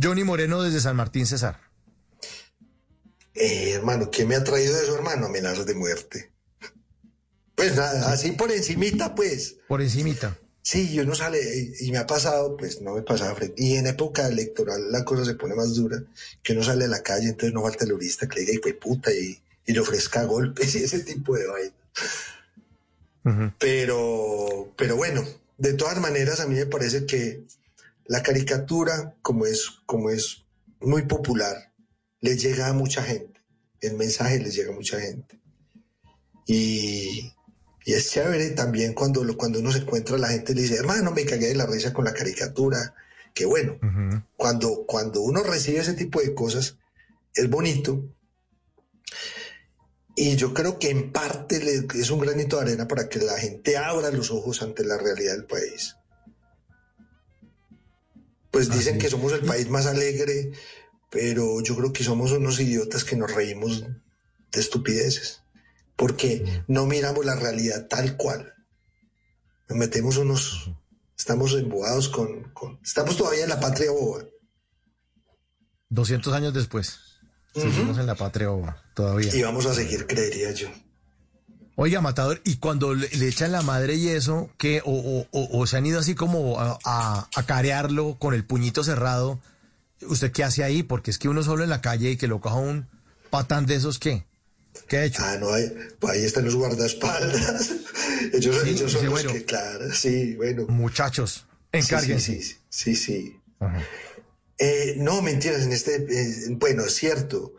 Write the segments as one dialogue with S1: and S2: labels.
S1: Johnny Moreno desde San Martín Cesar.
S2: Eh, hermano, ¿qué me ha traído eso, hermano? Amenazas de muerte. Pues nada, así por encimita, pues.
S1: Por encimita.
S2: Sí, yo no sale, y me ha pasado, pues no me pasaba frente. Y en época electoral la cosa se pone más dura, que uno sale a la calle, entonces no falta el turista que le diga, hijo de puta, y, y le ofrezca golpes y ese tipo de vaina. Pero, pero bueno, de todas maneras a mí me parece que la caricatura, como es, como es muy popular, le llega a mucha gente. El mensaje les llega a mucha gente. Y, y es chévere también cuando, lo- cuando uno se encuentra, la gente le dice, hermano, me cagué de la risa con la caricatura. Que bueno, cuando, cuando uno recibe ese tipo de cosas, es bonito. Y yo creo que en parte le- es un granito de arena para que la gente abra los ojos ante la realidad del país. Pues dicen
S1: Así
S2: que somos el país más alegre, pero yo creo que somos unos idiotas que nos reímos de estupideces, porque no miramos la realidad tal cual. Nos metemos unos, estamos embobados con, con- estamos todavía en la patria boba.
S1: 200 años después. Seguimos en la patria boba, todavía.
S2: Y vamos a seguir, creería yo.
S1: Oiga, Matador, y cuando le, le echan la madre y eso, que o, o- o- o se han ido así como a, a, a carearlo con el puñito cerrado, ¿usted qué hace ahí? Porque es que uno solo en la calle y que lo coja un patán de esos, ¿qué? ¿Qué ha hecho?
S2: Ah, no, ahí, pues ahí están los guardaespaldas. ellos,
S1: Sí,
S2: ellos son
S1: sí,
S2: los
S1: bueno.
S2: que, claro, sí, bueno.
S1: Muchachos,
S2: Sí,
S1: encárguense.
S2: Sí, sí, sí. sí. Eh, no, mentiras, en este, eh, bueno, es cierto,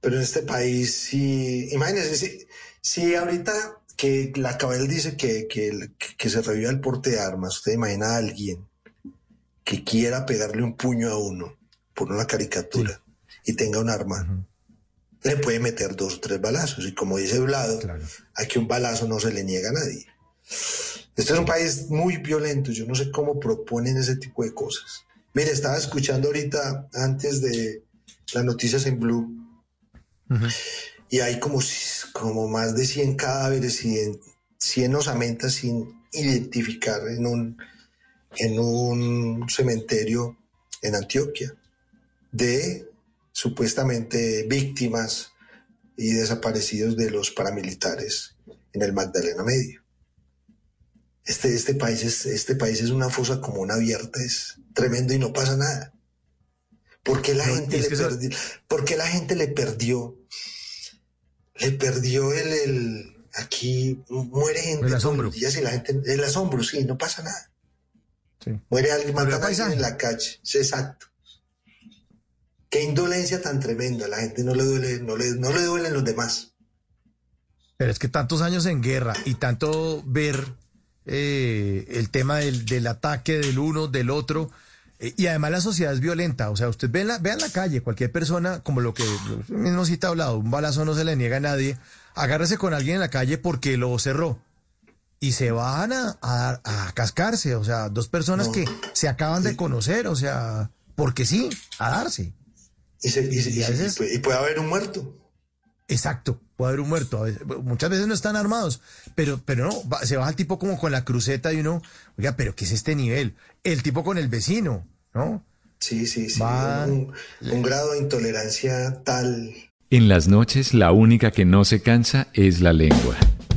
S2: pero en este país sí, imagínense, si, si ahorita que la Cabal dice que, que, que se reviva el porte de armas, usted imagina a alguien que quiera pegarle un puño a uno por una caricatura y tenga un arma, le puede meter dos o tres balazos, y como dice Vlado,
S1: Claro.
S2: aquí un balazo no se le niega a nadie. Este es un país muy violento, yo no sé cómo proponen ese tipo de cosas. Mire, estaba escuchando ahorita antes de las noticias en Blue y hay como, como más de 100 cadáveres y en 100 osamentas sin identificar en un, en un cementerio en Antioquia de supuestamente víctimas y desaparecidos de los paramilitares en el Magdalena Medio. Este, este, país es, este país es una fosa común abierta, es tremendo y no pasa nada. ¿Por qué la,
S1: No,
S2: gente, le perdió, por qué la gente le perdió? Le perdió el, el- aquí muere gente
S1: El asombro.
S2: días y la gente, el asombro, sí, no pasa nada.
S1: Sí.
S2: Muere alguien, matan a alguien en la calle. Sí, exacto. Qué indolencia tan tremenda. La gente no le duele, no le, no le duelen los demás.
S1: Pero es que tantos años en guerra y tanto ver eh, el tema del, del ataque del uno, del otro, eh, y además la sociedad es violenta. O sea, usted ve en la, ve en la calle, cualquier persona, como lo que mismo cita ha hablado, un balazo no se le niega a nadie, agárrese con alguien en la calle porque lo cerró. Y se van a, a, a cascarse, o sea, dos personas
S2: No.
S1: que se acaban de conocer, o sea, porque sí, a darse.
S2: Y, se- y se-
S1: Y
S2: y
S1: a
S2: se-
S1: veces-
S2: y puede, y puede haber un muerto.
S1: Exacto, puede haber un muerto. a veces- muchas veces no están armados, pero, pero no, va- se baja el tipo como con la cruceta y uno, oiga, pero ¿qué es este nivel? El tipo con el vecino, ¿no?
S2: Sí, sí, sí.
S1: Va-
S2: Un, un grado de intolerancia tal.
S3: En las noches la única que no se cansa es la lengua.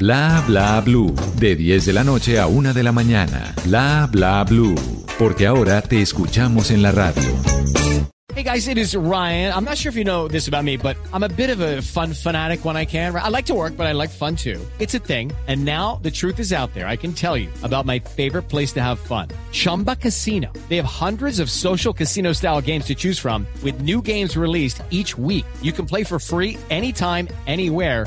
S3: Bla Bla Blue. De 10 de la noche a 1 de la mañana. Bla Bla Blue. Porque ahora te escuchamos en la radio.
S4: Hey guys, it is Ryan. I'm not sure if you know this about me, but I'm a bit of a fun fanatic when I can. I like to work, but I like fun too. It's a thing. And now the truth is out there. I can tell you about my favorite place to have fun. Chumba Casino. They have hundreds of social casino style games to choose from with new games released each week. You can play for free anytime, anywhere